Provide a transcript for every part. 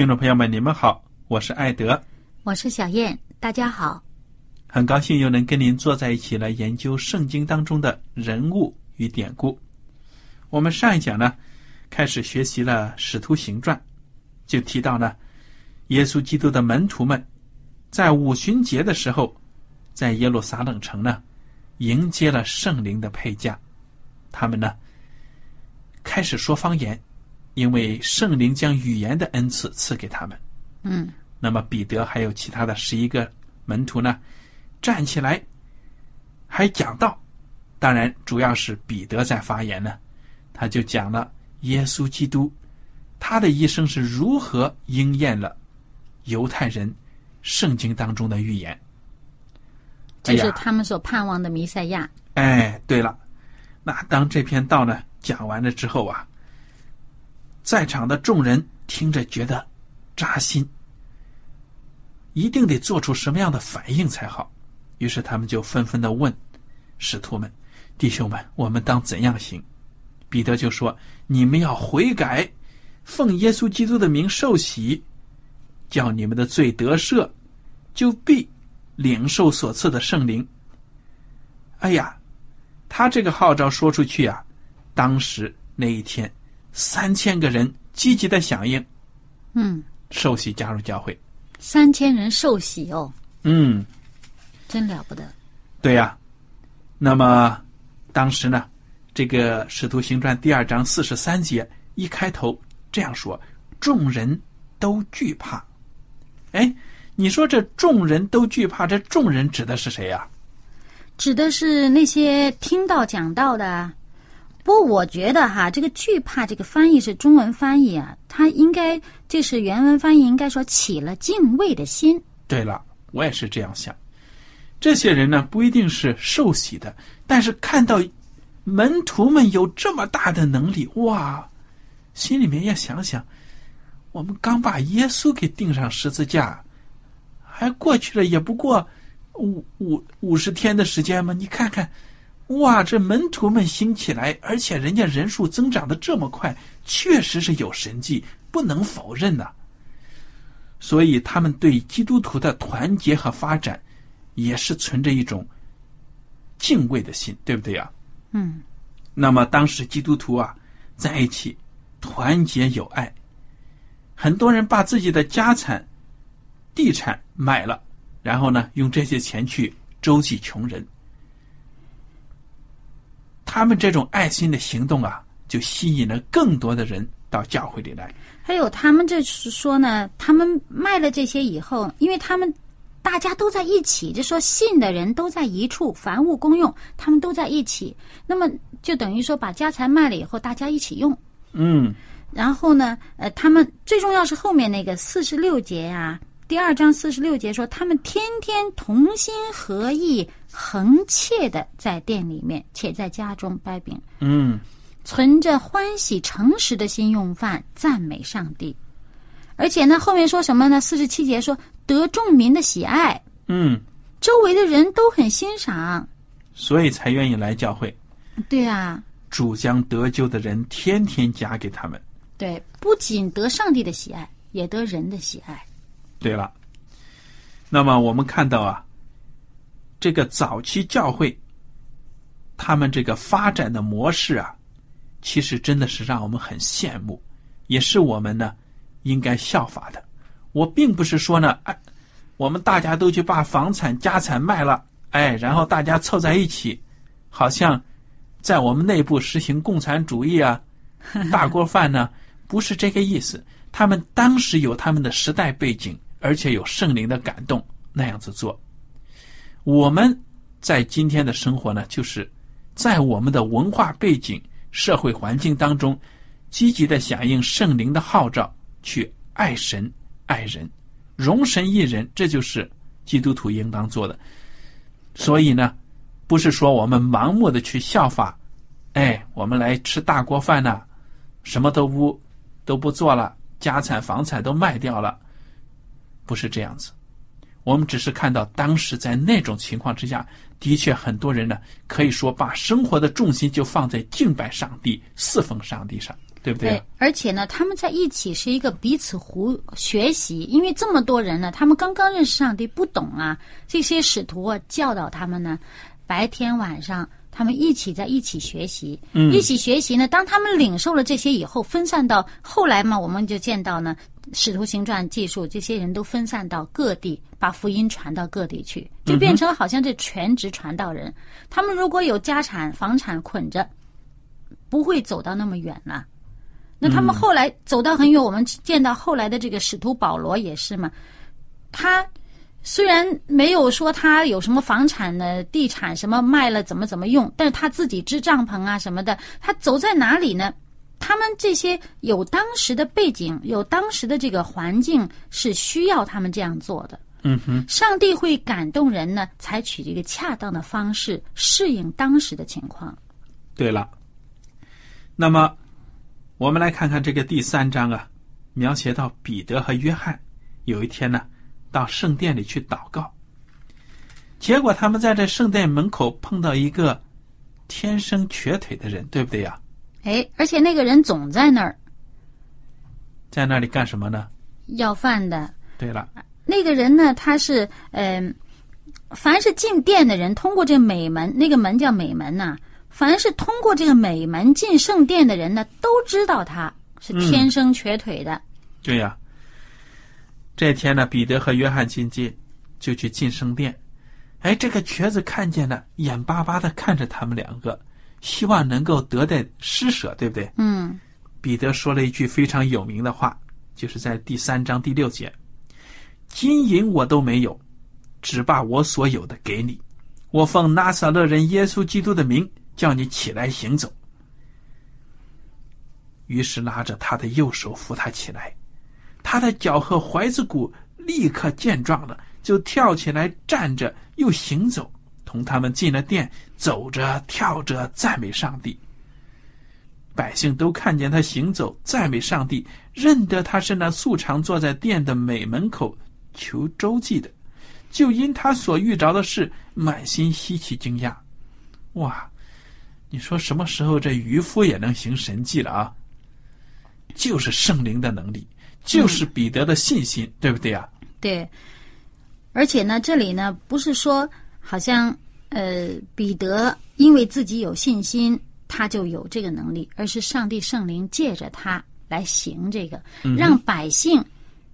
听众朋友们，你们好，我是艾德，我是小燕，大家好。很高兴又能跟您坐在一起来研究圣经当中的人物与典故。我们上一讲呢，开始学习了《使徒行传》，就提到呢，耶稣基督的门徒们在五旬节的时候，在耶路撒冷城呢，迎接了圣灵的配驾，他们呢，开始说方言。因为圣灵将语言的恩赐赐给他们，嗯，那么彼得还有其他的十一个门徒呢，站起来还讲道，当然主要是彼得在发言呢，他就讲了耶稣基督他的一生是如何应验了犹太人圣经当中的预言，就是他们所盼望的弥赛亚。哎，对了，那当这篇道呢讲完了之后啊。在场的众人听着觉得扎心，一定得做出什么样的反应才好。于是他们就纷纷的问使徒们：“弟兄们，我们当怎样行？”彼得就说：“你们要悔改，奉耶稣基督的名受洗，叫你们的罪得赦，就必领受所赐的圣灵。”哎呀，他这个号召说出去啊，当时那一天。三千个人积极的响应，嗯，受洗加入教会。三千人受洗哦，嗯，真了不得。对呀，那么当时呢，这个《使徒行传》第二章四十三节一开头这样说：“众人都惧怕。”哎，你说这众人都惧怕，这众人指的是谁呀？指的是那些听到讲道的。不过我觉得哈，这个惧怕这个翻译是中文翻译啊，它应该就是原文翻译应该说起了敬畏的心。对了，我也是这样想。这些人呢不一定是受洗的，但是看到门徒们有这么大的能力，哇，心里面要想想，我们刚把耶稣给钉上十字架，还过去了也不过五五五十天的时间吗？你看看。哇，这门徒们兴起来，而且人家人数增长的这么快，确实是有神迹，不能否认呐。所以他们对基督徒的团结和发展，也是存着一种敬畏的心，对不对呀？嗯。那么当时基督徒啊，在一起团结友爱，很多人把自己的家产、地产买了，然后呢，用这些钱去周济穷人。他们这种爱心的行动啊，就吸引了更多的人到教会里来。还有，他们这是说呢，他们卖了这些以后，因为他们大家都在一起，就说信的人都在一处，凡物公用，他们都在一起，那么就等于说把家财卖了以后，大家一起用。嗯。然后呢，呃，他们最重要是后面那个四十六节呀，第二章四十六节说，他们天天同心合意、恒切的在店里面，且在家中掰饼，嗯，存着欢喜诚实的心用饭，赞美上帝。而且呢，后面说什么呢？四十七节说得众民的喜爱，嗯，周围的人都很欣赏。所以才愿意来教会。对啊，主将得救的人天天加给他们。对，不仅得上帝的喜爱，也得人的喜爱。对了，那么我们看到啊，这个早期教会，他们这个发展的模式啊，其实真的是让我们很羡慕，也是我们呢应该效法的。我并不是说呢，哎，我们大家都去把房产、家产卖了，哎，然后大家凑在一起，好像在我们内部实行共产主义啊，大锅饭呢，不是这个意思。他们当时有他们的时代背景。而且有圣灵的感动，那样子做。我们在今天的生活呢，就是在我们的文化背景、社会环境当中，积极的响应圣灵的号召，去爱神、爱人、容神一人，这就是基督徒应当做的。所以呢，不是说我们盲目的去效法，哎，我们来吃大锅饭呐，什么都不都不做了，家产房产都卖掉了。不是这样子，我们只是看到当时在那种情况之下，的确很多人呢，可以说把生活的重心就放在敬拜上帝、侍奉上帝上，对不对？而且呢，他们在一起是一个彼此互学习，因为这么多人呢，他们刚刚认识上帝，不懂啊，这些使徒啊教导他们呢，白天晚上。他们一起在一起学习，一起学习呢。当他们领受了这些以后，分散到后来嘛，我们就见到呢，《使徒行传》记述，这些人都分散到各地，把福音传到各地去，就变成好像这全职传道人。他们如果有家产、房产捆着，不会走到那么远了。那他们后来走到很远，我们见到后来的这个使徒保罗也是嘛，他。虽然没有说他有什么房产的地产什么卖了怎么怎么用，但是他自己支帐篷啊什么的，他走在哪里呢？他们这些有当时的背景，有当时的这个环境，是需要他们这样做的。嗯哼，上帝会感动人呢，采取这个恰当的方式适应当时的情况。对了，那么我们来看看这个第三章啊，描写到彼得和约翰有一天呢。到圣殿里去祷告，结果他们在这圣殿门口碰到一个天生瘸腿的人，对不对呀？哎，而且那个人总在那儿，在那里干什么呢？要饭的。对了，那个人呢，他是嗯，凡是进殿的人，通过这美门，那个门叫美门呐，凡是通过这个美门进圣殿的人呢，都知道他是天生瘸腿的。对呀。这天呢，彼得和约翰进进，就去进圣殿。哎，这个瘸子看见了，眼巴巴的看着他们两个，希望能够得到施舍，对不对？嗯。彼得说了一句非常有名的话，就是在第三章第六节：“金银我都没有，只把我所有的给你。我奉拿撒勒人耶稣基督的名，叫你起来行走。”于是拉着他的右手扶他起来。他的脚和踝子骨立刻健壮了，就跳起来站着，又行走，同他们进了殿，走着跳着赞美上帝。百姓都看见他行走赞美上帝，认得他是那素常坐在殿的美门口求周济的，就因他所遇着的事，满心稀奇惊讶。哇，你说什么时候这渔夫也能行神迹了啊？就是圣灵的能力。就是彼得的信心，对不对啊？对，而且呢，这里呢不是说好像呃彼得因为自己有信心，他就有这个能力，而是上帝圣灵借着他来行这个，让百姓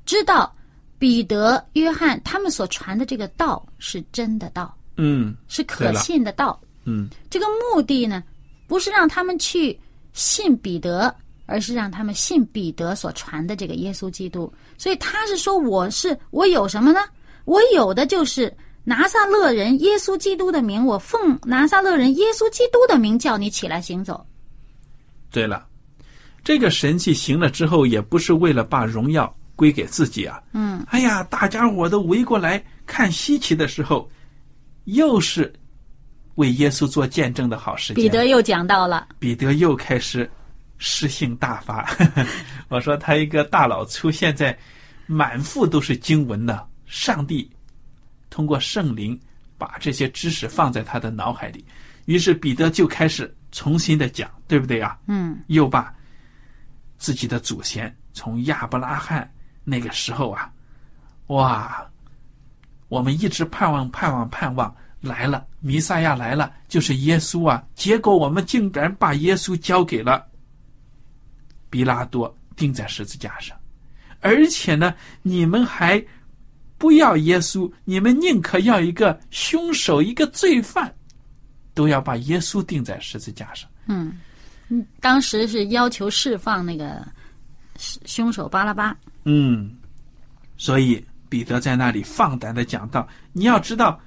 知道彼得、约翰他们所传的这个道是真的道，嗯，是可信的道，嗯，这个目的呢不是让他们去信彼得。而是让他们信彼得所传的这个耶稣基督，所以他是说：“我是我有什么呢？我有的就是拿撒勒人耶稣基督的名，我奉拿撒勒人耶稣基督的名叫你起来行走。”对了，这个神迹行了之后，也不是为了把荣耀归给自己啊。嗯，哎呀，大家伙都围过来看稀奇的时候，又是为耶稣做见证的好时间。彼得又讲到了，彼得又开始诗性大发。我说他一个大老粗，现在满腹都是经文呢。上帝通过圣灵把这些知识放在他的脑海里，于是彼得就开始重新的讲，对不对啊？嗯，又把自己的祖先从亚伯拉罕那个时候啊，哇，我们一直盼望、盼望、盼望来了，弥赛亚来了，就是耶稣啊。结果我们竟然把耶稣交给了比拉多，钉在十字架上，而且呢，你们还不要耶稣，你们宁可要一个凶手、一个罪犯，都要把耶稣钉在十字架上。嗯，当时是要求释放那个凶手巴拉巴。嗯，所以彼得在那里放胆的讲道：“你要知道，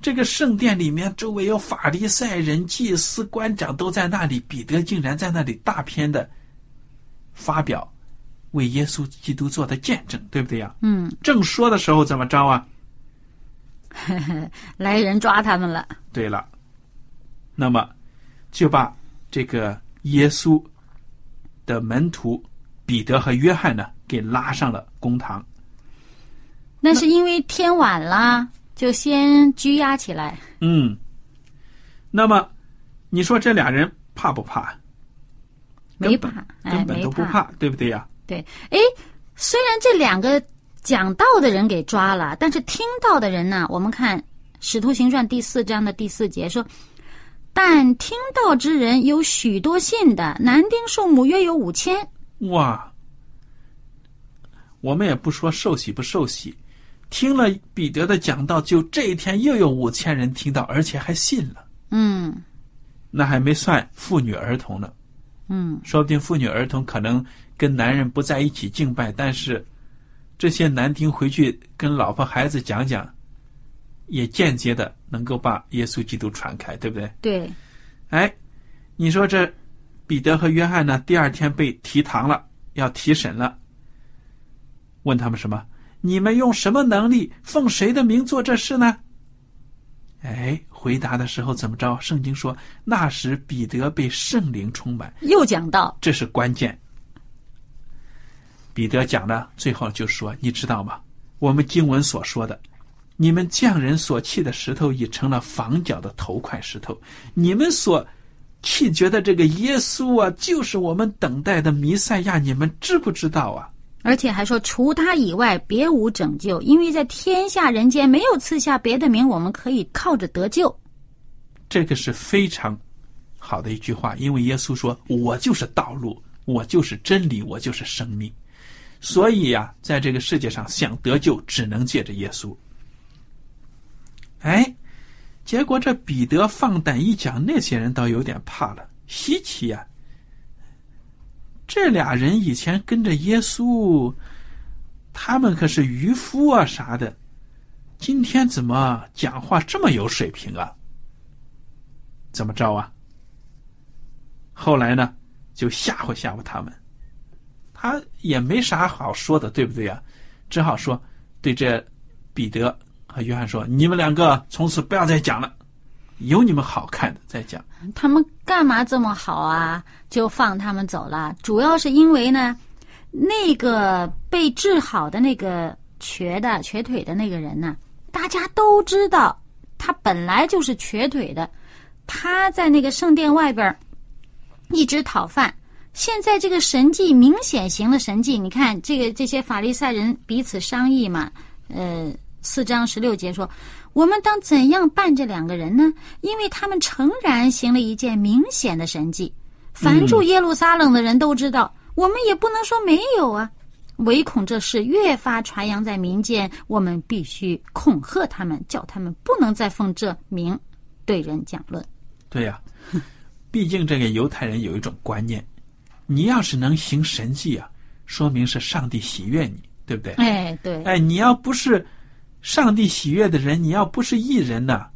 这个圣殿里面周围有法利赛人、祭司、官长都在那里，彼得竟然在那里大篇的发表为耶稣基督做的见证，对不对呀？嗯，正说的时候怎么着啊？来人抓他们了。对了，那么就把这个耶稣的门徒彼得和约翰呢给拉上了公堂。那是因为天晚了，就先拘押起来。嗯，那么你说这俩人怕不怕？没怕，哎，根本都不怕，对不对呀？对，哎，虽然这两个讲道的人给抓了，但是听到的人呢，我们看《使徒行传》第四章的第四节说，但听到之人有许多信的，男丁数目约有五千。哇！我们也不说受洗不受洗，听了彼得的讲道，就这一天又有五千人听到，而且还信了。嗯那还没算妇女儿童呢，嗯，说不定妇女儿童可能跟男人不在一起敬拜，但是这些男丁回去跟老婆孩子讲讲，也间接的能够把耶稣基督传开，对不对？对，哎，你说这彼得和约翰呢？第二天被提堂了，要提审了。问他们什么？你们用什么能力，奉谁的名做这事呢？哎，回答的时候怎么着？圣经说，那时彼得被圣灵充满，又讲到，这是关键。彼得讲的最后就说：“你知道吗？我们经文所说的，你们匠人所弃的石头已成了房角的头块石头。你们所弃绝的这个耶稣啊，就是我们等待的弥赛亚。你们知不知道啊？而且还说，除他以外，别无拯救，因为在天下人间没有赐下别的名，我们可以靠着得救。这个是非常好的一句话，因为耶稣说：“我就是道路，我就是真理，我就是生命。”所以呀、在这个世界上想得救，只能借着耶稣。哎，结果这彼得放胆一讲，那些人倒有点怕了，稀奇呀、这俩人以前跟着耶稣，他们可是渔夫啊啥的，今天怎么讲话这么有水平啊？怎么着啊？后来呢，就吓唬吓唬他们，他也没啥好说的，对不对呀？只好说对这彼得和约翰说：“你们两个从此不要再讲了，有你们好看的再讲。他们干嘛这么好啊？就放他们走了。主要是因为呢，那个被治好的那个瘸的瘸腿的那个人呢，大家都知道，他本来就是瘸腿的，他在那个圣殿外边一直讨饭。现在这个神迹明显行了神迹，你看这个这些法利赛人彼此商议嘛，呃，四章十六节说。我们当怎样办这两个人呢？因为他们诚然行了一件明显的神迹，凡住耶路撒冷的人都知道，我们也不能说没有啊。唯恐这事越发传扬在民间，我们必须恐吓他们，叫他们不能再奉这名对人讲论。”对呀、毕竟这个犹太人有一种观念，你要是能行神迹啊，说明是上帝喜悦你，对不对？哎，对，哎，你要不是上帝喜悦的人，你要不是艺人呢，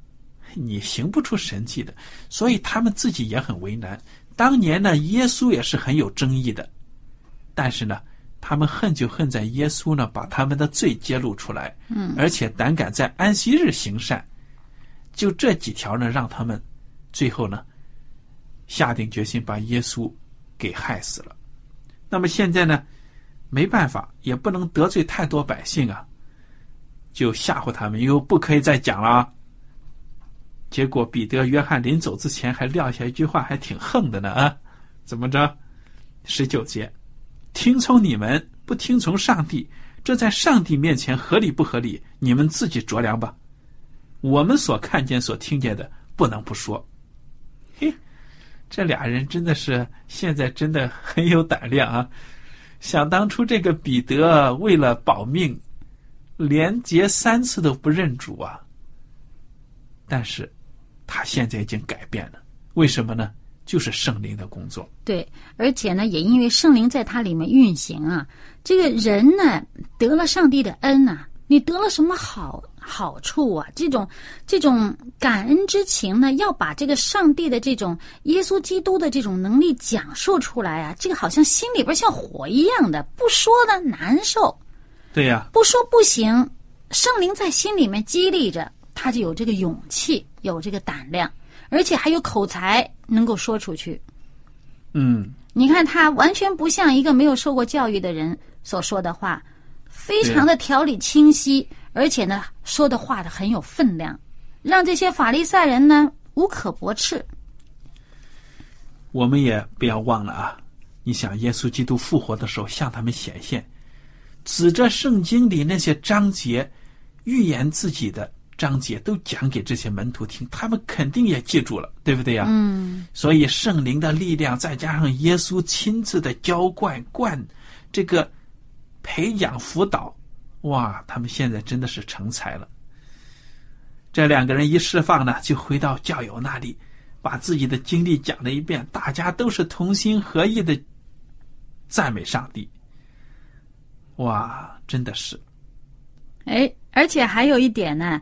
你行不出神迹的。所以他们自己也很为难。当年呢，耶稣也是很有争议的，但是呢，他们恨就恨在耶稣呢，把他们的罪揭露出来，嗯，而且胆敢在安息日行善，就这几条呢，让他们最后呢下定决心把耶稣给害死了。那么现在呢，没办法，也不能得罪太多百姓啊，就吓唬他们，又不可以再讲了。结果彼得、约翰临走之前还撂下一句话，还挺横的呢啊！怎么着？十九节，听从你们不听从上帝，这在上帝面前合理不合理？你们自己酌量吧。我们所看见、所听见的，不能不说。嘿，这俩人真的是现在真的很有胆量啊！想当初这个彼得为了保命，连结三次都不认主啊。但是。他现在已经改变了，为什么呢？就是圣灵的工作。对，而且呢，也因为圣灵在他里面运行啊，这个人呢得了上帝的恩呐，你得了什么好好处啊？这种这种感恩之情呢，要把这个上帝的这种耶稣基督的这种能力讲述出来啊，这个好像心里边像火一样的，不说呢难受。对呀，不说不行，圣灵在心里面激励着。他就有这个勇气，有这个胆量，而且还有口才，能够说出去。嗯，你看他完全不像一个没有受过教育的人所说的话，非常的条理清晰，而且呢，说的话的很有分量，让这些法利赛人呢无可驳斥。我们也不要忘了啊！你想，耶稣基督复活的时候向他们显现，指着圣经里那些章节预言自己的。章节都讲给这些门徒听，他们肯定也记住了，对不对呀？嗯。所以圣灵的力量，再加上耶稣亲自的浇灌、灌这个培养、辅导，哇！他们现在真的是成才了。这两个人一释放呢，就回到教友那里，把自己的经历讲了一遍，大家都是同心合意的赞美上帝。哇，真的是！哎，而且还有一点呢。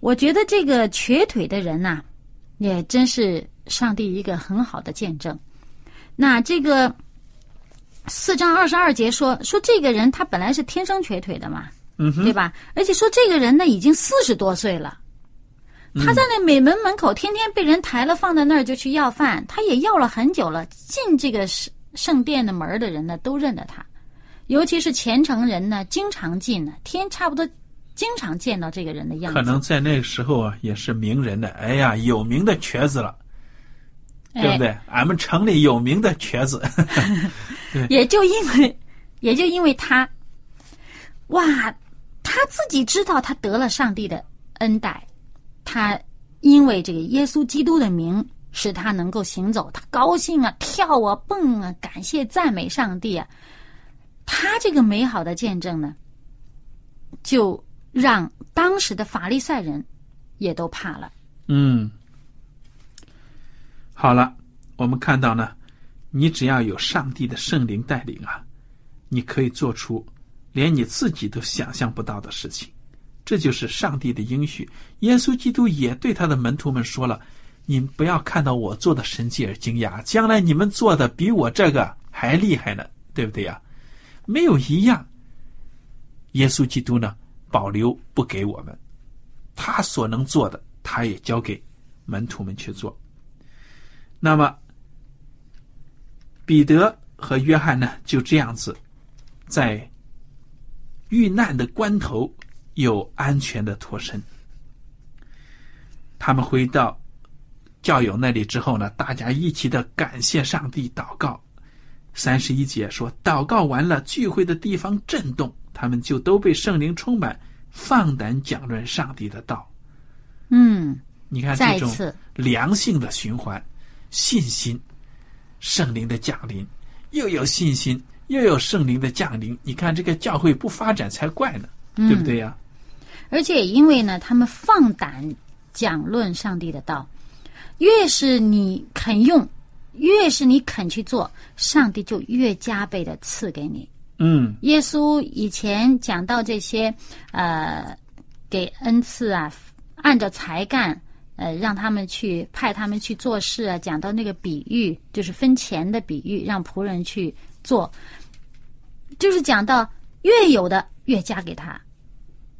我觉得这个瘸腿的人呐，也真是上帝一个很好的见证。那这个四章二十二节说说这个人他本来是天生瘸腿的嘛，嗯，对吧？而且说这个人呢已经四十多岁了，他在那美门门口天天被人抬了放在那儿就去要饭，他也要了很久了。进这个圣圣殿的门的人呢都认得他，尤其是虔诚人呢经常进呢，天差不多。经常见到这个人的样子，可能在那个时候啊，也是名人的。哎呀，有名的瘸子了，对不对？俺们城里有名的瘸子，也就因为，也就因为他，哇，他自己知道他得了上帝的恩待，他因为这个耶稣基督的名使他能够行走，他高兴啊，跳啊，蹦啊，感谢赞美上帝啊。他这个美好的见证呢，就。让当时的法利赛人也都怕了。嗯，好了，我们看到呢，你只要有上帝的圣灵带领啊，你可以做出连你自己都想象不到的事情。这就是上帝的应许。耶稣基督也对他的门徒们说了：“你们不要看到我做的神迹而惊讶，将来你们做的比我这个还厉害呢，对不对呀？没有一样。耶稣基督呢？”保留不给我们，他所能做的，他也交给门徒们去做。那么，彼得和约翰呢，就这样子，在遇难的关头又安全的脱身。他们回到教友那里之后呢，大家一起的感谢上帝，祷告。三十一节说，祷告完了，聚会的地方震动。他们就都被圣灵充满，放胆讲论上帝的道。嗯，你看这种良性的循环，信心，圣灵的降临，又有信心，又有圣灵的降临。你看这个教会不发展才怪呢，对不对呀？而且因为呢，他们放胆讲论上帝的道，越是你肯用，越是你肯去做，上帝就越加倍的赐给你。嗯，耶稣以前讲到这些，呃，给恩赐啊，按照才干，呃，让他们去派他们去做事啊。讲到那个比喻，就是分钱的比喻，让仆人去做。就是讲到越有的越加给他，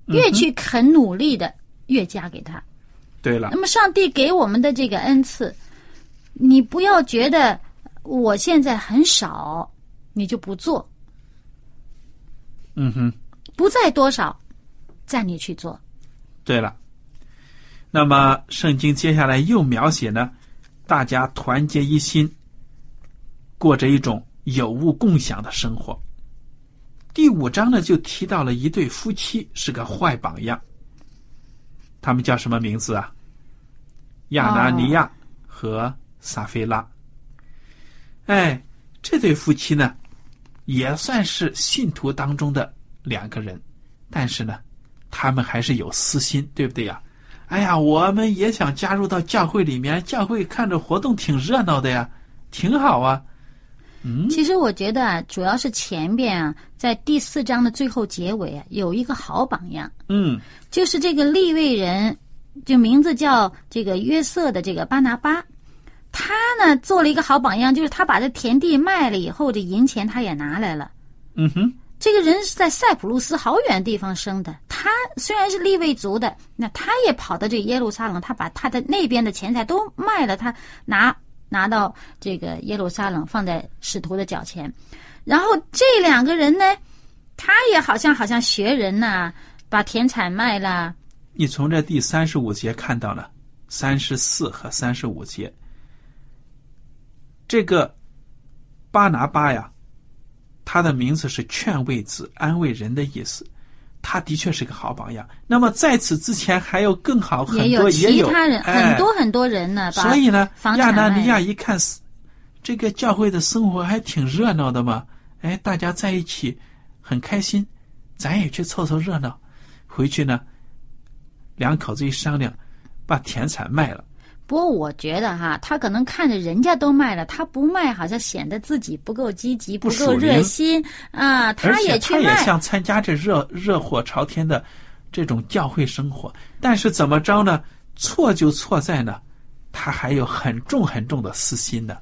越去肯努力的越加给他。对了那，么上帝给我们的这个恩赐，你不要觉得我现在很少，你就不做，嗯哼，不在多少，在你去做。对了。那么圣经接下来又描写呢，大家团结一心，过着一种有物共享的生活。第五章呢，就提到了一对夫妻是个坏榜样。他们叫什么名字啊？亚拿尼亚和撒菲拉。哎，这对夫妻呢，也算是信徒当中的两个人，但是呢，他们还是有私心，对不对呀？哎呀，我们也想加入到教会里面，教会看着活动挺热闹的呀，挺好啊。嗯，其实我觉得啊，主要是前边啊，在第四章的最后结尾啊，有一个好榜样，嗯就是这个利未人，就名字叫这个约瑟的这个巴拿巴，他呢做了一个好榜样，就是他把这田地卖了以后，这银钱他也拿来了。嗯哼，这个人是在塞浦路斯好远的地方生的，他虽然是利未族的，那他也跑到这耶路撒冷，他把他的那边的钱财都卖了，他拿拿到这个耶路撒冷，放在使徒的脚前。然后这两个人呢，他也好像好像学人呐、把田产卖了，你从这第三十五节看到了三十四和三十五节，这个巴拿巴呀，他的名字是劝慰子、安慰人的意思。他的确是个好榜样。那么在此之前还有更好很多，也有其他人、哎很多很多人呢，所以呢，亚拿尼亚一看，这个教会的生活还挺热闹的嘛，哎，大家在一起很开心，咱也去凑凑热闹。回去呢，两口子一商量，把田产卖了。不过我觉得哈，他可能看着人家都卖了，他不卖，好像显得自己不够积极，不够热心啊。而他也也去卖，想参加这热热火朝天的这种教会生活，但是怎么着呢？错就错在呢，他还有很重很重的私心呢。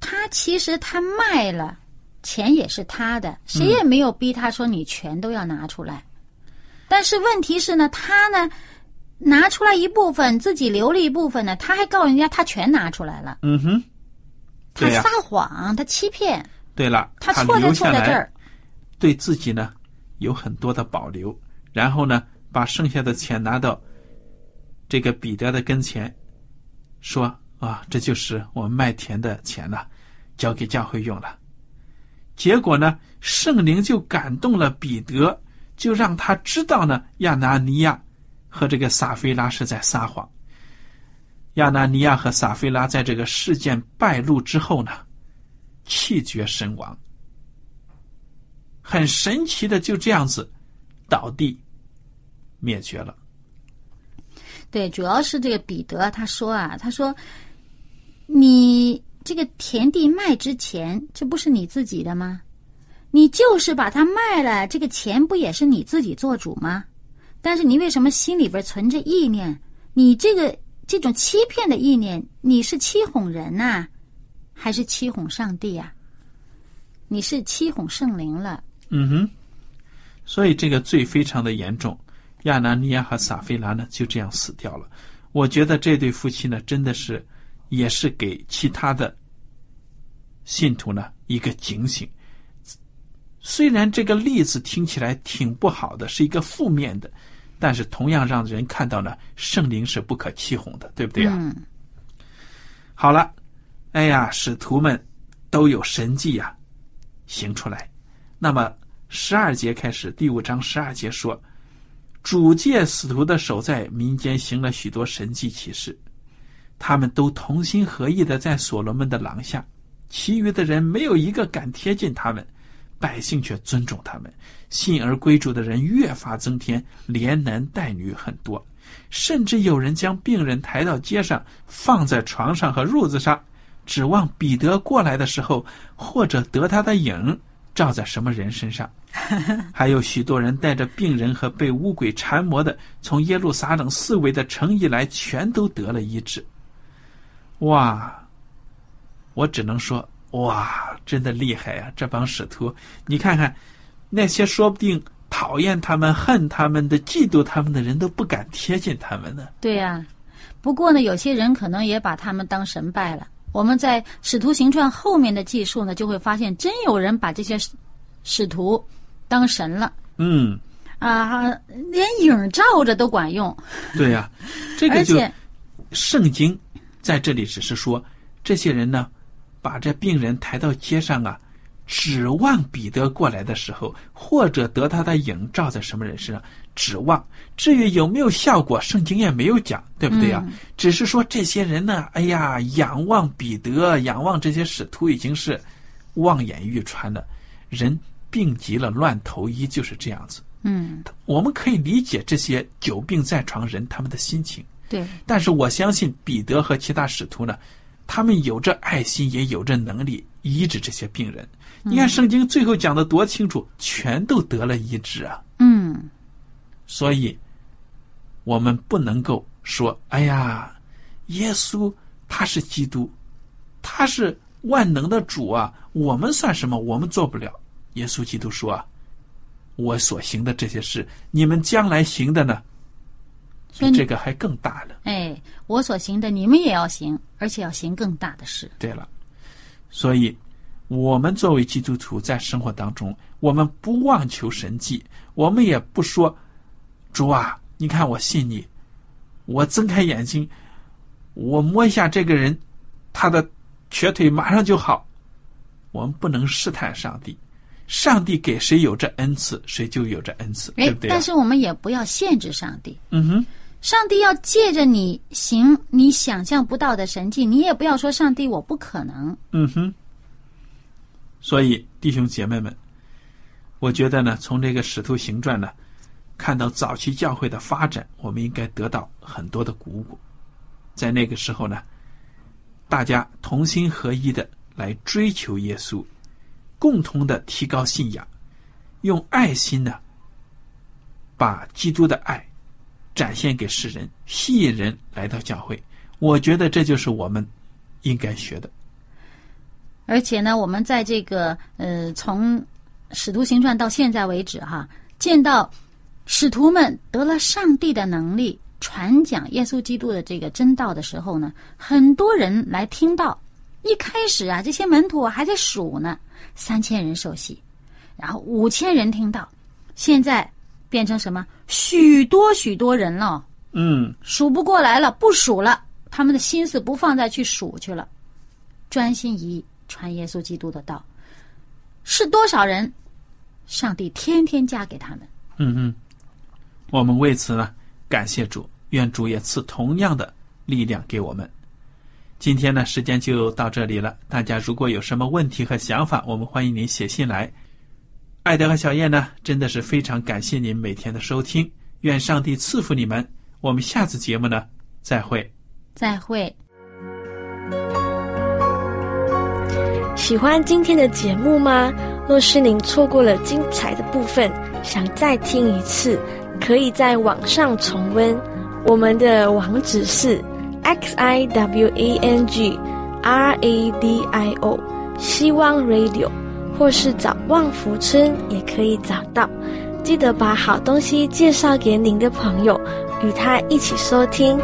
他其实他卖了，钱也是他的，谁也没有逼他说你全都要拿出来。但是问题是呢，他呢拿出来一部分，自己留了一部分呢，他还告诉人家他全拿出来了，嗯哼，他撒谎，他欺骗，对了，他错在错在这儿。对自己呢有很多的保留，然后呢把剩下的钱拿到这个彼得的跟前，说啊，这就是我们卖田的钱了，交给教会用了。结果呢，圣灵就感动了彼得，就让他知道呢，亚拿尼亚和这个撒菲拉是在撒谎。亚拿尼亚和撒菲拉在这个事件败露之后呢，气绝身亡。很神奇的，就这样子倒地灭绝了。对，主要是这个彼得他说啊，他说你这个田地卖之前，这不是你自己的吗？你就是把它卖了，这个钱不也是你自己做主吗？但是你为什么心里边存着意念？你这个这种欺骗的意念，你是欺哄人呐、还是欺哄上帝呀、你是欺哄圣灵了。嗯哼，所以这个罪非常的严重。亚拿尼亚和撒菲拉呢就这样死掉了。我觉得这对夫妻呢真的是也是给其他的信徒呢一个警醒。虽然这个例子听起来挺不好的，是一个负面的，但是同样让人看到呢，圣灵是不可欺哄的，对不对啊？嗯，好了，哎呀，使徒们都有神迹呀、行出来。那么十二节开始，第五章十二节说，主借使徒的手在民间行了许多神迹奇事，他们都同心合意的在所罗门的廊下，其余的人没有一个敢贴近他们，百姓却尊重他们。信而归主的人越发增添，连男带女很多。甚至有人将病人抬到街上，放在床上和褥子上，指望彼得过来的时候，或者得他的影照在什么人身上。还有许多人带着病人和被污鬼缠磨的，从耶路撒冷四围的城邑来，全都得了医治。哇！我只能说，哇！真的厉害呀！这帮使徒，你看看，那些说不定讨厌他们、恨他们的、嫉妒他们的人都不敢贴近他们呢。对呀、不过呢，有些人可能也把他们当神拜了。我们在《使徒行传》后面的记述呢，就会发现真有人把这些使使徒当神了嗯，啊，连影照着都管用。对呀、这个就，圣经在这里只是说，这些人呢，把这病人抬到街上啊，指望彼得过来的时候，或者得他的影照在什么人身上，指望。至于有没有效果，圣经也没有讲，对不对啊、只是说这些人呢，哎呀，仰望彼得，仰望这些使徒，已经是望眼欲穿了。人病急了乱投医，就是这样子。嗯，我们可以理解这些久病在床人他们的心情。对，但是我相信彼得和其他使徒呢，他们有着爱心，也有着能力医治这些病人。你看圣经最后讲的多清楚，全都得了医治啊！嗯，所以，我们不能够说：“哎呀，耶稣他是基督，他是万能的主啊，我们算什么？我们做不了。”耶稣基督说：“啊，我所行的这些事，你们将来行的呢，比这个还更大了。”哎，我所行的，你们也要行，而且要行更大的事。对了，所以我们作为基督徒在生活当中，我们不妄求神迹，我们也不说主啊，你看我信你，我睁开眼睛，我摸一下这个人，他的瘸腿马上就好。我们不能试探上帝，上帝给谁有这恩赐，谁就有这恩赐，哎对不对、啊？但是我们也不要限制上帝。嗯哼，上帝要借着你行你想象不到的神迹，你也不要说上帝我不可能。嗯哼。所以弟兄姐妹们，我觉得呢，从这个《使徒行传》呢，看到早期教会的发展，我们应该得到很多的鼓舞。在那个时候呢，大家同心合一的来追求耶稣，共同的提高信仰，用爱心呢，把基督的爱展现给世人，吸引人来到教会。我觉得这就是我们应该学的。而且呢，我们在这个呃，从使徒行传到现在为止哈，见到使徒们得了上帝的能力，传讲耶稣基督的这个真道的时候呢，很多人来听到。一开始啊，这些门徒还在数呢，三千人受洗，然后五千人听到，现在变成什么？许多许多人了，嗯，数不过来了，不数了，他们的心思不放在去数去了，专心一意传耶稣基督的道。是多少人？上帝天天加给他们。嗯嗯，我们为此呢，感谢主，愿主也赐同样的力量给我们。今天呢，时间就到这里了。大家如果有什么问题和想法，我们欢迎您写信来。艾德和小燕呢，真的是非常感谢您每天的收听，愿上帝赐福你们。我们下次节目呢，再会。再会。喜欢今天的节目吗？若是您错过了精彩的部分，想再听一次，可以在网上重温。我们的网址是 x i w a n g r a d i o 希望 Radio，或是找旺福村也可以找到。记得把好东西介绍给您的朋友，与他一起收听。